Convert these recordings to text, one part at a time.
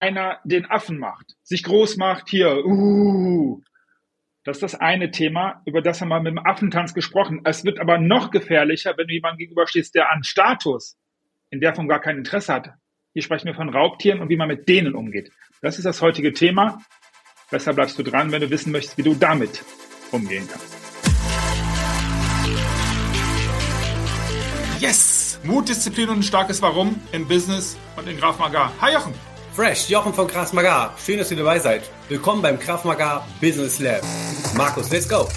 einer den Affen macht, sich groß macht, hier, uh, das ist das eine Thema, über das haben wir mit dem Affentanz gesprochen. Es wird aber noch gefährlicher, wenn du jemandem gegenüberstehst, der an Status in der Form gar kein Interesse hat. Hier sprechen wir von Raubtieren und wie man mit denen umgeht. Das ist das heutige Thema. Besser bleibst du dran, wenn du wissen möchtest, wie du damit umgehen kannst. Yes! Mut, Disziplin und ein starkes Warum im Business und in Graf Magar. Hi Jochen! Fresh, Jochen von Kraft. Schön, dass ihr dabei seid. Willkommen beim Kraft Business Lab. Markus, let's go.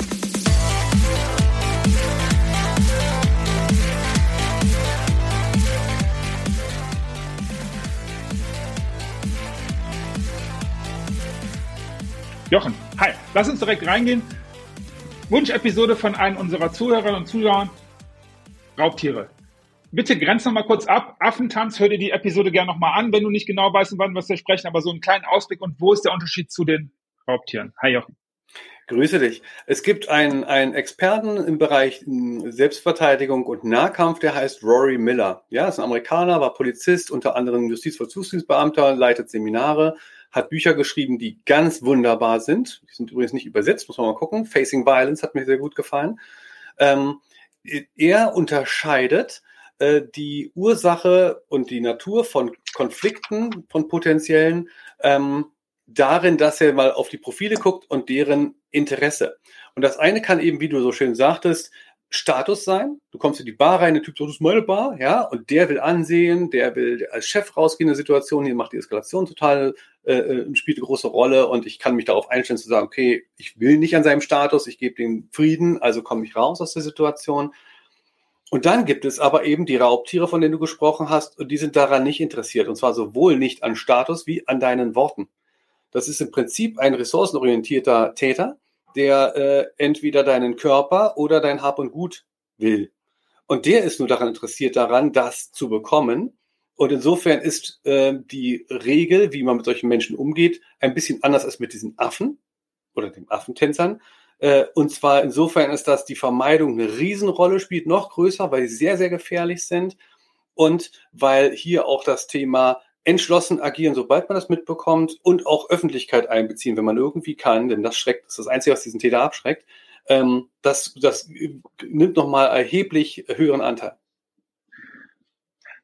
Jochen, hi. Lass uns direkt reingehen. Wunschepisode von einem unserer Zuhörerinnen und Zuhörer. Raubtiere bitte grenz noch mal kurz ab. Affentanz, hör dir die Episode gerne noch mal an, wenn du nicht genau weißt, wann wir sprechen, aber so einen kleinen Ausblick und wo ist der Unterschied zu den Raubtieren? Hi Jochen. Grüße dich. Es gibt einen, einen Experten im Bereich Selbstverteidigung und Nahkampf, der heißt Rory Miller. Ja, ist ein Amerikaner, war Polizist, unter anderem Justizvollzugsdienstbeamter, leitet Seminare, hat Bücher geschrieben, die ganz wunderbar sind. Die sind übrigens nicht übersetzt, muss man mal gucken. Facing Violence hat mir sehr gut gefallen. Ähm, er unterscheidet äh, die Ursache und die Natur von Konflikten, von potenziellen, ähm, darin, dass er mal auf die Profile guckt und deren Interesse. Und das eine kann eben, wie du so schön sagtest, Status sein. Du kommst in die Bar rein, der Typ sagt, das ist meine Bar, ja, und der will ansehen, der will als Chef rausgehen in der Situation, hier macht die Eskalation total, äh, äh, spielt eine große Rolle und ich kann mich darauf einstellen zu sagen, okay, ich will nicht an seinem Status, ich gebe den Frieden, also komme ich raus aus der Situation. Und dann gibt es aber eben die Raubtiere, von denen du gesprochen hast, und die sind daran nicht interessiert. Und zwar sowohl nicht an Status wie an deinen Worten. Das ist im Prinzip ein ressourcenorientierter Täter, der äh, entweder deinen Körper oder dein Hab und Gut will. Und der ist nur daran interessiert, daran, das zu bekommen. Und insofern ist äh, die Regel, wie man mit solchen Menschen umgeht, ein bisschen anders als mit diesen Affen oder den Affentänzern. Äh, und zwar insofern ist das die Vermeidung eine Riesenrolle spielt, noch größer, weil sie sehr, sehr gefährlich sind. Und weil hier auch das Thema entschlossen agieren, sobald man das mitbekommt und auch Öffentlichkeit einbeziehen, wenn man irgendwie kann, denn das schreckt, das ist das Einzige, was diesen Täter abschreckt, ähm, das, das nimmt nochmal erheblich höheren Anteil.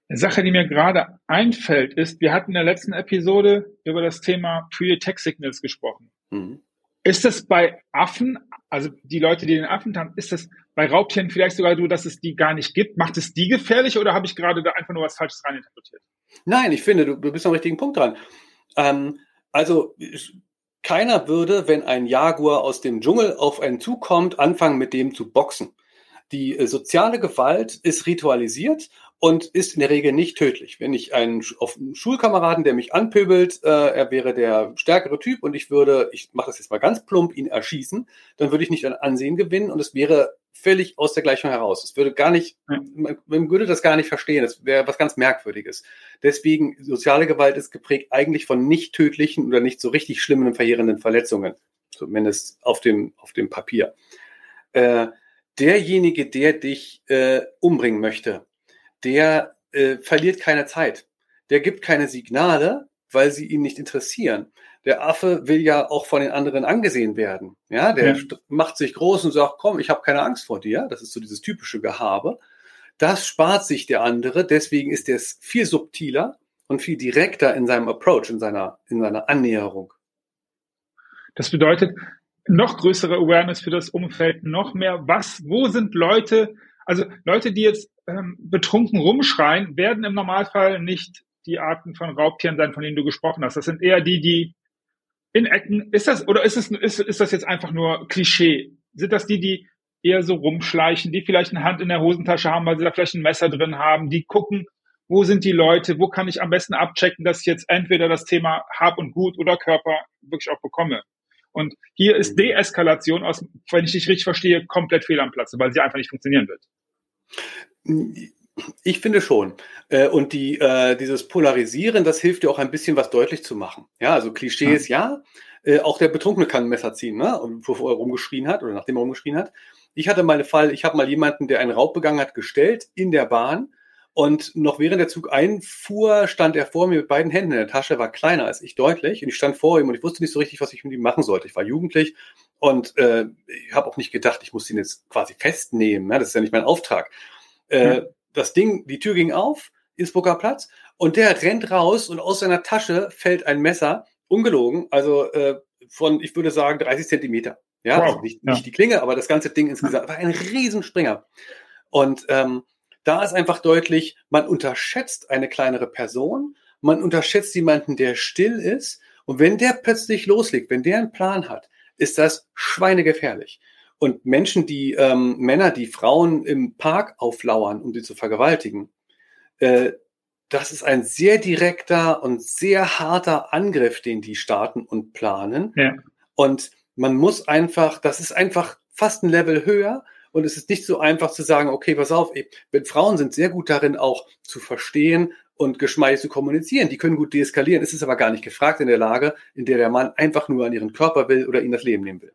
Eine Sache, die mir gerade einfällt, ist, wir hatten in der letzten Episode über das Thema Pre-Attack-Signals gesprochen. Mhm. Ist das bei Affen, also die Leute, die den Affen haben, ist das bei Raubtieren vielleicht sogar so, dass es die gar nicht gibt? Macht es die gefährlich oder habe ich gerade da einfach nur was Falsches reininterpretiert? Nein, ich finde, du, bist am richtigen Punkt dran. Ähm, also keiner würde, wenn ein Jaguar aus dem Dschungel auf einen zukommt, anfangen mit dem zu boxen. Die äh, soziale Gewalt ist ritualisiert und ist in der Regel nicht tödlich. Wenn ich einen, auf einen Schulkameraden, der mich anpöbelt, äh, er wäre der stärkere Typ und ich würde, ich mache das jetzt mal ganz plump, ihn erschießen, dann würde ich nicht an Ansehen gewinnen und es wäre völlig aus der Gleichung heraus. Es würde gar nicht, man, man würde das gar nicht verstehen. Das wäre was ganz Merkwürdiges. Deswegen, soziale Gewalt ist geprägt eigentlich von nicht tödlichen oder nicht so richtig schlimmen und verheerenden Verletzungen. Zumindest auf dem, auf dem Papier. Äh, derjenige, der dich äh, umbringen möchte, der äh, verliert keine Zeit. Der gibt keine Signale, weil sie ihn nicht interessieren. Der Affe will ja auch von den anderen angesehen werden. Ja, der ja. macht sich groß und sagt, komm, ich habe keine Angst vor dir. Das ist so dieses typische Gehabe. Das spart sich der andere. Deswegen ist er viel subtiler und viel direkter in seinem Approach, in seiner, in seiner Annäherung. Das bedeutet, noch größere Awareness für das Umfeld, noch mehr, was, wo sind Leute, also Leute, die jetzt ähm, betrunken rumschreien, werden im Normalfall nicht die Arten von Raubtieren sein, von denen du gesprochen hast. Das sind eher die, die in Ecken, ist das, oder ist es, ist, ist das jetzt einfach nur Klischee? Sind das die, die eher so rumschleichen, die vielleicht eine Hand in der Hosentasche haben, weil sie da vielleicht ein Messer drin haben, die gucken, wo sind die Leute, wo kann ich am besten abchecken, dass ich jetzt entweder das Thema Hab und Gut oder Körper wirklich auch bekomme. Und hier ist mhm. Deeskalation aus, wenn ich dich richtig verstehe, komplett fehl am Platze, weil sie einfach nicht funktionieren wird. Ich finde schon. Äh, und die, äh, dieses Polarisieren, das hilft dir auch ein bisschen was deutlich zu machen. Ja, also Klischees, ja. ja. Äh, auch der Betrunkene kann ein Messer ziehen, ne? Und bevor er rumgeschrien hat oder nachdem er rumgeschrien hat. Ich hatte mal einen Fall, ich habe mal jemanden, der einen Raub begangen hat, gestellt in der Bahn Und noch während der Zug einfuhr, stand er vor mir mit beiden Händen in der Tasche, war kleiner als ich deutlich. Und ich stand vor ihm und ich wusste nicht so richtig, was ich mit ihm machen sollte. Ich war jugendlich und äh, ich habe auch nicht gedacht, ich muss ihn jetzt quasi festnehmen. Ja, das ist ja nicht mein Auftrag. Äh, Das Ding, die Tür ging auf, Innsbrucker Platz, und der rennt raus und aus seiner Tasche fällt ein Messer, ungelogen, also äh, von, ich würde sagen, 30 Zentimeter. Ja, wow. also nicht, ja. nicht die Klinge, aber das ganze Ding insgesamt war ein Riesenspringer. Und ähm, da ist einfach deutlich, man unterschätzt eine kleinere Person, man unterschätzt jemanden, der still ist. Und wenn der plötzlich loslegt, wenn der einen Plan hat, ist das schweinegefährlich. Und Menschen, die ähm, Männer, die Frauen im Park auflauern, um sie zu vergewaltigen, äh, das ist ein sehr direkter und sehr harter Angriff, den die starten und planen. Ja. Und man muss einfach, das ist einfach fast ein Level höher. Und es ist nicht so einfach zu sagen, okay, pass auf, wenn Frauen sind sehr gut darin, auch zu verstehen und geschmeidig zu kommunizieren. Die können gut deeskalieren. Es ist aber gar nicht gefragt in der Lage, in der der Mann einfach nur an ihren Körper will oder ihnen das Leben nehmen will.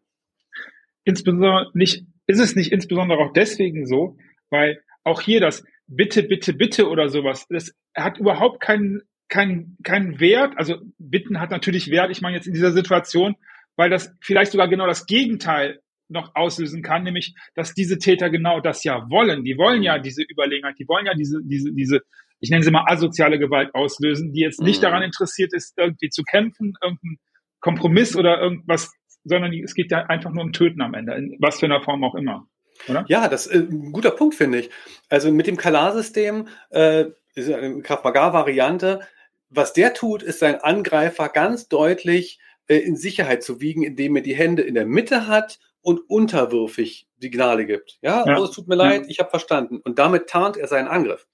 Insbesondere nicht, ist es nicht insbesondere auch deswegen so, weil auch hier das Bitte, Bitte, Bitte oder sowas, das hat überhaupt keinen, keinen, keinen Wert. Also Bitten hat natürlich Wert. Ich meine jetzt in dieser Situation, weil das vielleicht sogar genau das Gegenteil noch auslösen kann, nämlich, dass diese Täter genau das ja wollen. Die wollen ja diese Überlegenheit, die wollen ja diese, diese, diese, ich nenne sie mal asoziale Gewalt auslösen, die jetzt nicht mhm. daran interessiert ist, irgendwie zu kämpfen, irgendein Kompromiss oder irgendwas, sondern es geht ja einfach nur um Töten am Ende, in was für einer Form auch immer. Oder? Ja, das ist ein guter Punkt, finde ich. Also mit dem Kalarsystem, äh, ist eine Krav-Maga-Variante, was der tut, ist seinen Angreifer ganz deutlich äh, in Sicherheit zu wiegen, indem er die Hände in der Mitte hat und unterwürfig Signale gibt. Ja, ja. Oh, es tut mir leid, ja. ich habe verstanden. Und damit tarnt er seinen Angriff.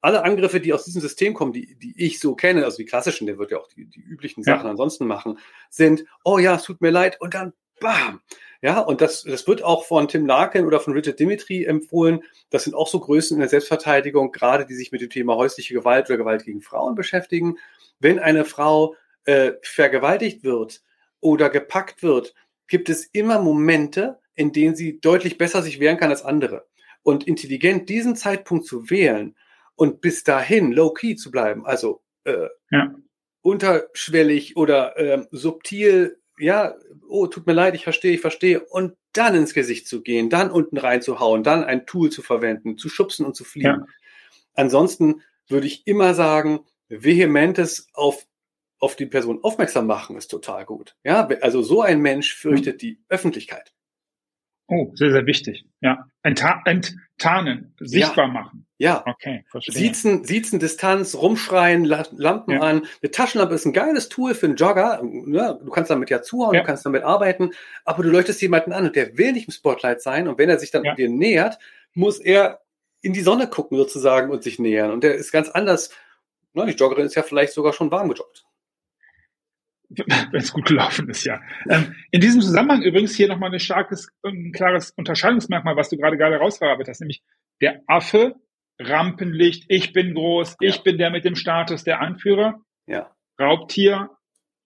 Alle Angriffe, die aus diesem System kommen, die, die ich so kenne, also die klassischen, der wird ja auch die, die üblichen Sachen ja. ansonsten machen, sind, oh ja, es tut mir leid, und dann bam. Ja, und das, das wird auch von Tim Larkin oder von Richard Dimitri empfohlen. Das sind auch so Größen in der Selbstverteidigung, gerade die sich mit dem Thema häusliche Gewalt oder Gewalt gegen Frauen beschäftigen. Wenn eine Frau äh, vergewaltigt wird oder gepackt wird, gibt es immer Momente, in denen sie deutlich besser sich wehren kann als andere. Und intelligent diesen Zeitpunkt zu wählen und bis dahin low-key zu bleiben, also äh, ja. unterschwellig oder äh, subtil, ja, oh, tut mir leid, ich verstehe, ich verstehe, und dann ins Gesicht zu gehen, dann unten reinzuhauen, dann ein Tool zu verwenden, zu schubsen und zu fliegen. Ja. Ansonsten würde ich immer sagen, vehementes auf auf die Person aufmerksam machen, ist total gut. Ja, also so ein Mensch fürchtet mhm. die Öffentlichkeit. Oh, sehr, sehr wichtig. Ja. Enttar enttarnen, sichtbar ja. machen. Ja. Okay, verstehe. Siezen, Siezen, Distanz, rumschreien, Lampen ja. an. Eine Taschenlampe ist ein geiles Tool für einen Jogger. Ja, du kannst damit ja zuhauen, ja. du kannst damit arbeiten, aber du leuchtest jemanden an und der will nicht im Spotlight sein. Und wenn er sich dann dir nähert, muss er in die Sonne gucken sozusagen und sich nähern. Und der ist ganz anders. Na, die Joggerin ist ja vielleicht sogar schon warm gejoggt. wenn es gut gelaufen ist, ja. Ähm, in diesem Zusammenhang übrigens hier nochmal ein starkes, ein klares Unterscheidungsmerkmal, was du gerade gerade rausverarbeitet hast, nämlich der Affe, Rampenlicht, ich bin groß, ja. ich bin der mit dem Status der Anführer. Ja. Raubtier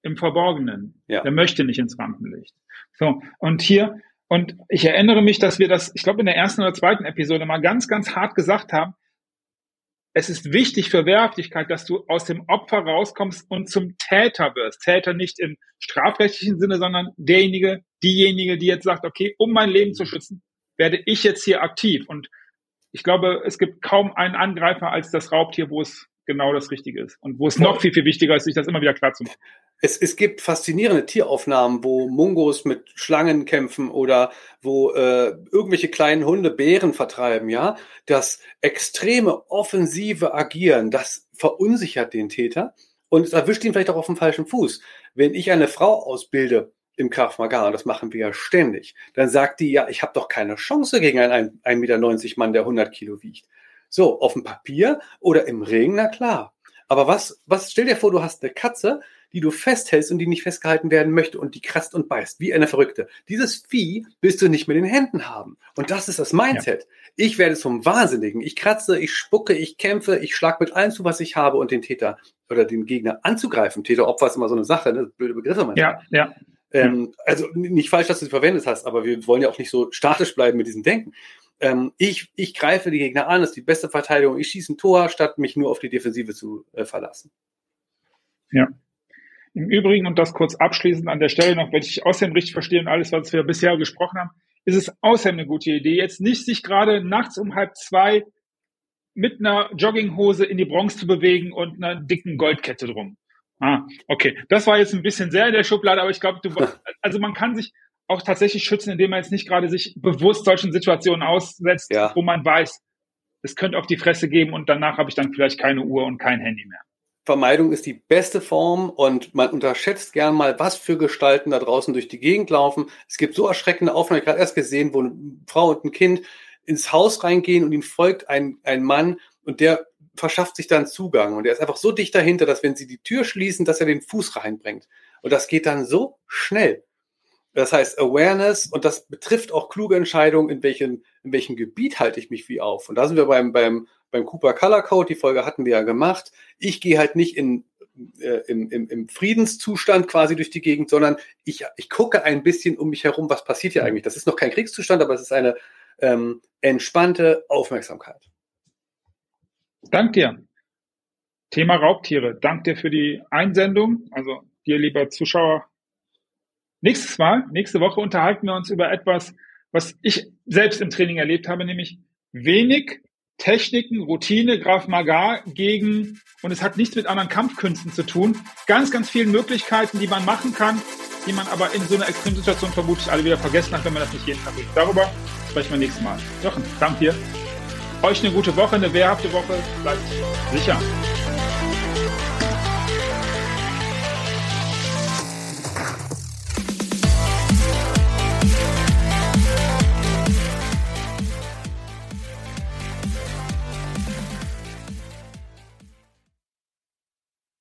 im Verborgenen. Ja. Der möchte nicht ins Rampenlicht. So, und hier, und ich erinnere mich, dass wir das, ich glaube, in der ersten oder zweiten Episode mal ganz, ganz hart gesagt haben, es ist wichtig für Wehrhaftigkeit, dass du aus dem Opfer rauskommst und zum Täter wirst. Täter nicht im strafrechtlichen Sinne, sondern derjenige, diejenige, die jetzt sagt, okay, um mein Leben zu schützen, werde ich jetzt hier aktiv. Und ich glaube, es gibt kaum einen Angreifer als das Raubtier, wo es genau das Richtige ist. Und wo es noch viel, viel wichtiger ist, sich das immer wieder klar zu machen. Es, es gibt faszinierende Tieraufnahmen, wo Mungos mit Schlangen kämpfen oder wo äh, irgendwelche kleinen Hunde Bären vertreiben, ja. Das extreme offensive Agieren, das verunsichert den Täter und es erwischt ihn vielleicht auch auf dem falschen Fuß. Wenn ich eine Frau ausbilde im Krav Maga, das machen wir ja ständig, dann sagt die, ja, ich habe doch keine Chance gegen einen 1,90 Meter Mann, der 100 Kilo wiegt. So, auf dem Papier oder im Ring, na klar. Aber was, was, stell dir vor, du hast eine Katze, die du festhältst und die nicht festgehalten werden möchte und die kratzt und beißt, wie eine Verrückte. Dieses Vieh willst du nicht mit den Händen haben. Und das ist das Mindset. Ja. Ich werde zum Wahnsinnigen. Ich kratze, ich spucke, ich kämpfe, ich schlag mit allem zu, was ich habe und den Täter oder den Gegner anzugreifen. Täter, Opfer ist immer so eine Sache, ne? blöde Begriffe manchmal. Ja, ja. Ähm, also nicht falsch, dass du sie verwendet hast, aber wir wollen ja auch nicht so statisch bleiben mit diesem Denken. Ähm, ich, ich greife die Gegner an, das ist die beste Verteidigung, ich schieße ein Tor, statt mich nur auf die Defensive zu äh, verlassen. Ja. Im Übrigen, und das kurz abschließend an der Stelle noch, wenn ich außerdem richtig verstehe und alles, was wir bisher gesprochen haben, ist es außerdem eine gute Idee, jetzt nicht sich gerade nachts um halb zwei mit einer Jogginghose in die Bronx zu bewegen und einer dicken Goldkette drum. Ah, okay. Das war jetzt ein bisschen sehr in der Schublade, aber ich glaube, du, also man kann sich auch tatsächlich schützen, indem man jetzt nicht gerade sich bewusst solchen Situationen aussetzt, ja. wo man weiß, es könnte auf die Fresse geben und danach habe ich dann vielleicht keine Uhr und kein Handy mehr. Vermeidung ist die beste Form und man unterschätzt gern mal, was für Gestalten da draußen durch die Gegend laufen. Es gibt so erschreckende Aufnahmen, ich habe gerade erst gesehen, wo eine Frau und ein Kind ins Haus reingehen und ihm folgt ein, ein Mann und der verschafft sich dann Zugang und er ist einfach so dicht dahinter, dass wenn sie die Tür schließen, dass er den Fuß reinbringt. Und das geht dann so schnell. Das heißt Awareness und das betrifft auch kluge Entscheidungen, in welchem, in welchem Gebiet halte ich mich wie auf. Und da sind wir beim, beim, beim Cooper Color Code, die Folge hatten wir ja gemacht. Ich gehe halt nicht in, äh, im, im, im Friedenszustand quasi durch die Gegend, sondern ich, ich gucke ein bisschen um mich herum, was passiert hier eigentlich. Das ist noch kein Kriegszustand, aber es ist eine ähm, entspannte Aufmerksamkeit. Dank dir. Thema Raubtiere. Dank dir für die Einsendung. Also dir, lieber Zuschauer, Nächstes Mal, nächste Woche unterhalten wir uns über etwas, was ich selbst im Training erlebt habe, nämlich wenig Techniken, Routine, Graf Magar gegen, und es hat nichts mit anderen Kampfkünsten zu tun, ganz, ganz vielen Möglichkeiten, die man machen kann, die man aber in so einer Extremsituation vermutlich alle wieder vergessen hat, wenn man das nicht jeden Tag tut. Darüber sprechen wir nächstes Mal. Jochen, danke dir. Euch eine gute Woche, eine wehrhafte Woche. Bleibt sicher.